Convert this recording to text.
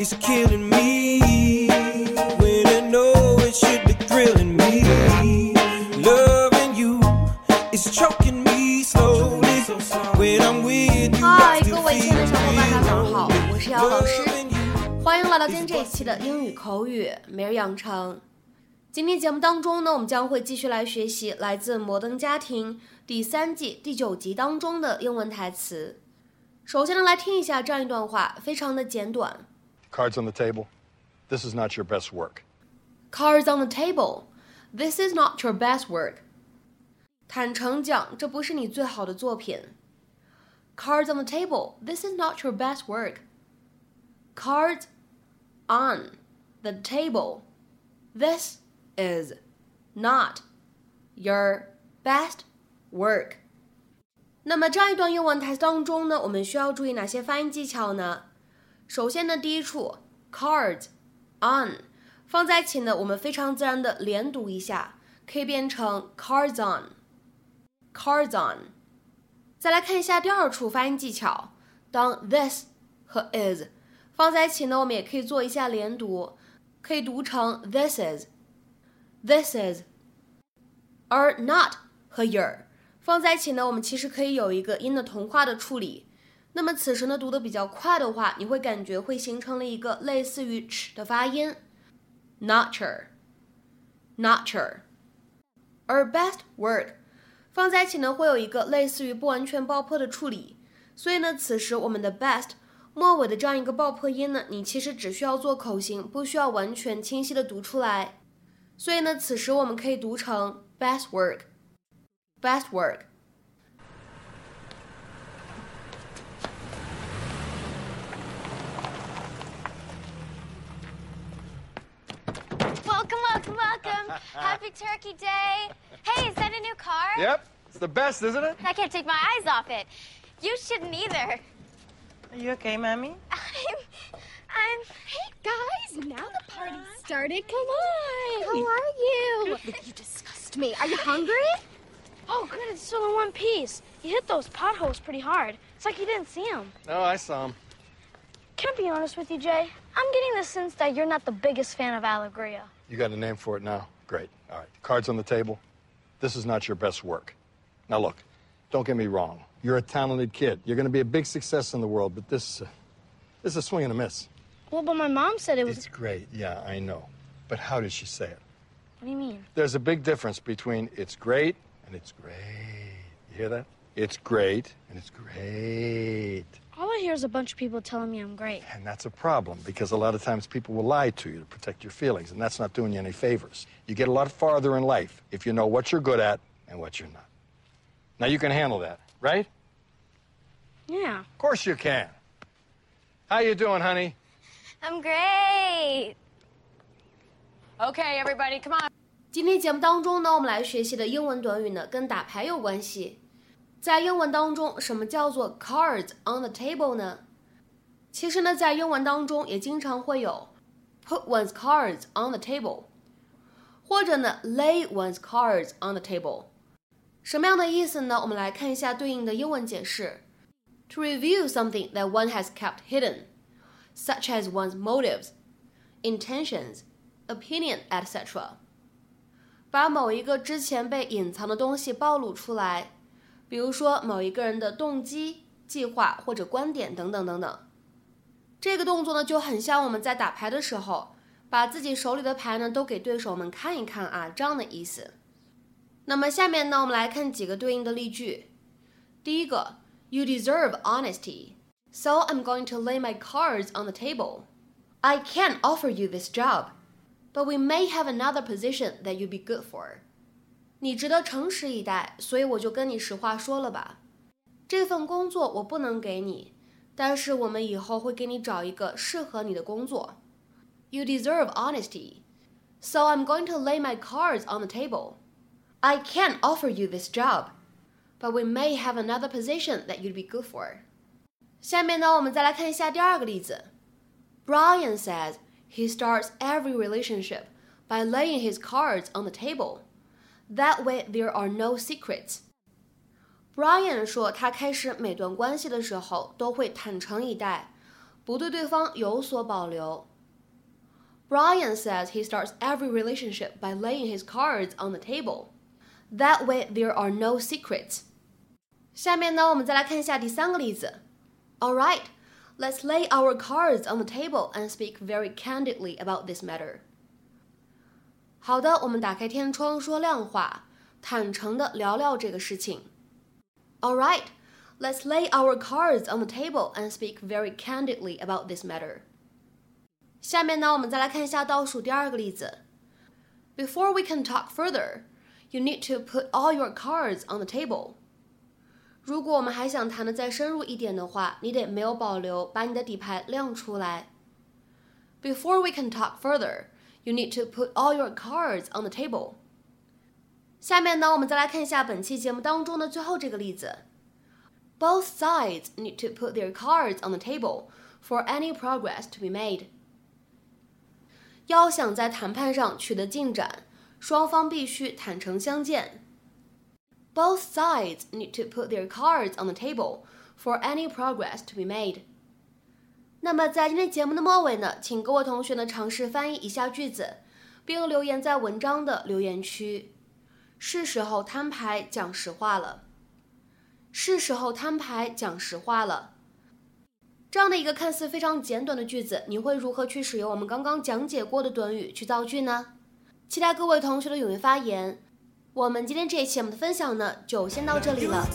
is killing me. When I know it should be thrilling me. Loving you is choking me slowly. When I'm with you, 嗨，I 各 still 位亲爱的 feel 小伙伴，大家早上.好，我是姚老师，欢迎来到今天这一期的英语口语每日养成。今天节目当中呢，我们将会继续来学习来自《摩登家庭》第三季第九集当中的英文台词。首先呢，来听一下这样一段话，非常的简短。Cards on the table. This is not your best work. Cards on the table. This is not your best work. 坦诚讲，这不是你最好的作品。Cards on the table. This is not your best work. Cards on the table. This is not your best work. 那么这样一段英文台词当中呢，我们需要注意哪些发音技巧呢？ 首先呢，第一处 cards on 放在一起呢，我们非常自然的连读一下，可以变成 cards on，cards on。再来看一下第二处发音技巧，当 this 和 is 放在一起呢，我们也可以做一下连读，可以读成 this is，this is。而 not 和 your 放在一起呢，我们其实可以有一个音的同化的处理。那么此时呢，读的比较快的话，你会感觉会形成了一个类似于 ch 的发音，notcher，notcher。而 best word 放在一起呢，会有一个类似于不完全爆破的处理。所以呢，此时我们的 best 末尾的这样一个爆破音呢，你其实只需要做口型，不需要完全清晰的读出来。所以呢，此时我们可以读成 best work，best work。Happy Turkey Day. Hey, is that a new car? Yep. It's the best, isn't it? I can't take my eyes off it. You shouldn't either. Are you okay, Mommy? I'm. I'm. Hey, guys, now the party's started. Come on. How are you? You disgust me. Are you hungry? Oh, good, it's still in one piece. You hit those potholes pretty hard. It's like you didn't see them. Oh, I saw them. Can I be honest with you, Jay? I'm getting the sense that you're not the biggest fan of Allegria. You got a name for it now? Great. All right. Cards on the table. This is not your best work. Now, look, don't get me wrong. You're a talented kid. You're going to be a big success in the world, but this, uh, this is a swing and a miss. Well, but my mom said it was. It's great. Yeah, I know. But how did she say it? What do you mean? There's a big difference between it's great and it's great. You hear that? It's great and it's great. All I hear is a bunch of people telling me I'm great. And that's a problem because a lot of times people will lie to you to protect your feelings, and that's not doing you any favors. You get a lot farther in life if you know what you're good at and what you're not. Now you can handle that, right? Yeah. Of course you can. How you doing, honey? I'm great. Okay, everybody, come on. 今天节目当中呢，我们来学习的英文短语呢，跟打牌有关系。 在英文当中，什么叫做 cards on the table 呢？其实呢，在英文当中也经常会有 put one's cards on the table，或者呢 lay one's cards on the table。什么样的意思呢？我们来看一下对应的英文解释：to reveal something that one has kept hidden, such as one's motives, intentions, opinion, etc. 把某一个之前被隐藏的东西暴露出来， 比如说某一个人的动机、计划或者观点等等等等。这个动作呢，就很像我们在打牌的时候，把自己手里的牌呢都给对手们看一看啊，这样的意思。那么下面呢，我们来看几个对应的例句。第一个，You deserve honesty, so I'm going to lay my cards on the table. I can't offer you this job but we may have another position that you'd be good for. 你值得诚实以待，所以我就跟你实话说了吧。这份工作我不能给你，但是我们以后会给你找一个适合你的工作。You deserve honesty, so I'm going to lay my cards on the table. I can't offer you this job, but we may have another position that you'd be good for. 下面呢，我们再来看一下第二个例子。Brian says he starts every relationship by laying his cards on the table. That way, there are no secrets. Brian 说，他开始每段关系的时候都会坦诚以待， 不对对方有所保留。Brian says he starts every relationship by laying his cards on the table. That way there are no secrets. 下面呢，我们再来看一下第三个例子。All right, let's lay our cards on the table and speak very candidly about this matter. 好的，我们打开天窗说亮话，坦诚的聊聊这个事情。All right, let's lay our cards on the table and speak very candidly about this matter. 下面呢，我们再来看一下倒数第二个例子。Before we can talk further, you need to put all your cards on the table. 如果我们还想谈的再深入一点的话，你得没有保留把你的底牌亮出来。Before we can talk further, you need to put all your cards on the table. 下面呢，我们再来看一下本期节目当中的最后这个例子。Both sides need to put their cards on the table for any progress to be made. 要想在谈判上取得进展，双方必须坦诚相见。Both sides need to put their cards on the table for any progress to be made. 那么在今天节目的末尾呢，请各位同学呢尝试翻译以下句子，并留言在文章的留言区。是时候摊牌讲实话了。是时候摊牌讲实话了。这样的一个看似非常简短的句子，你会如何去使用我们刚刚讲解过的短语去造句呢？期待各位同学的踊跃发言。我们今天这一期我们的分享呢，就先到这里了。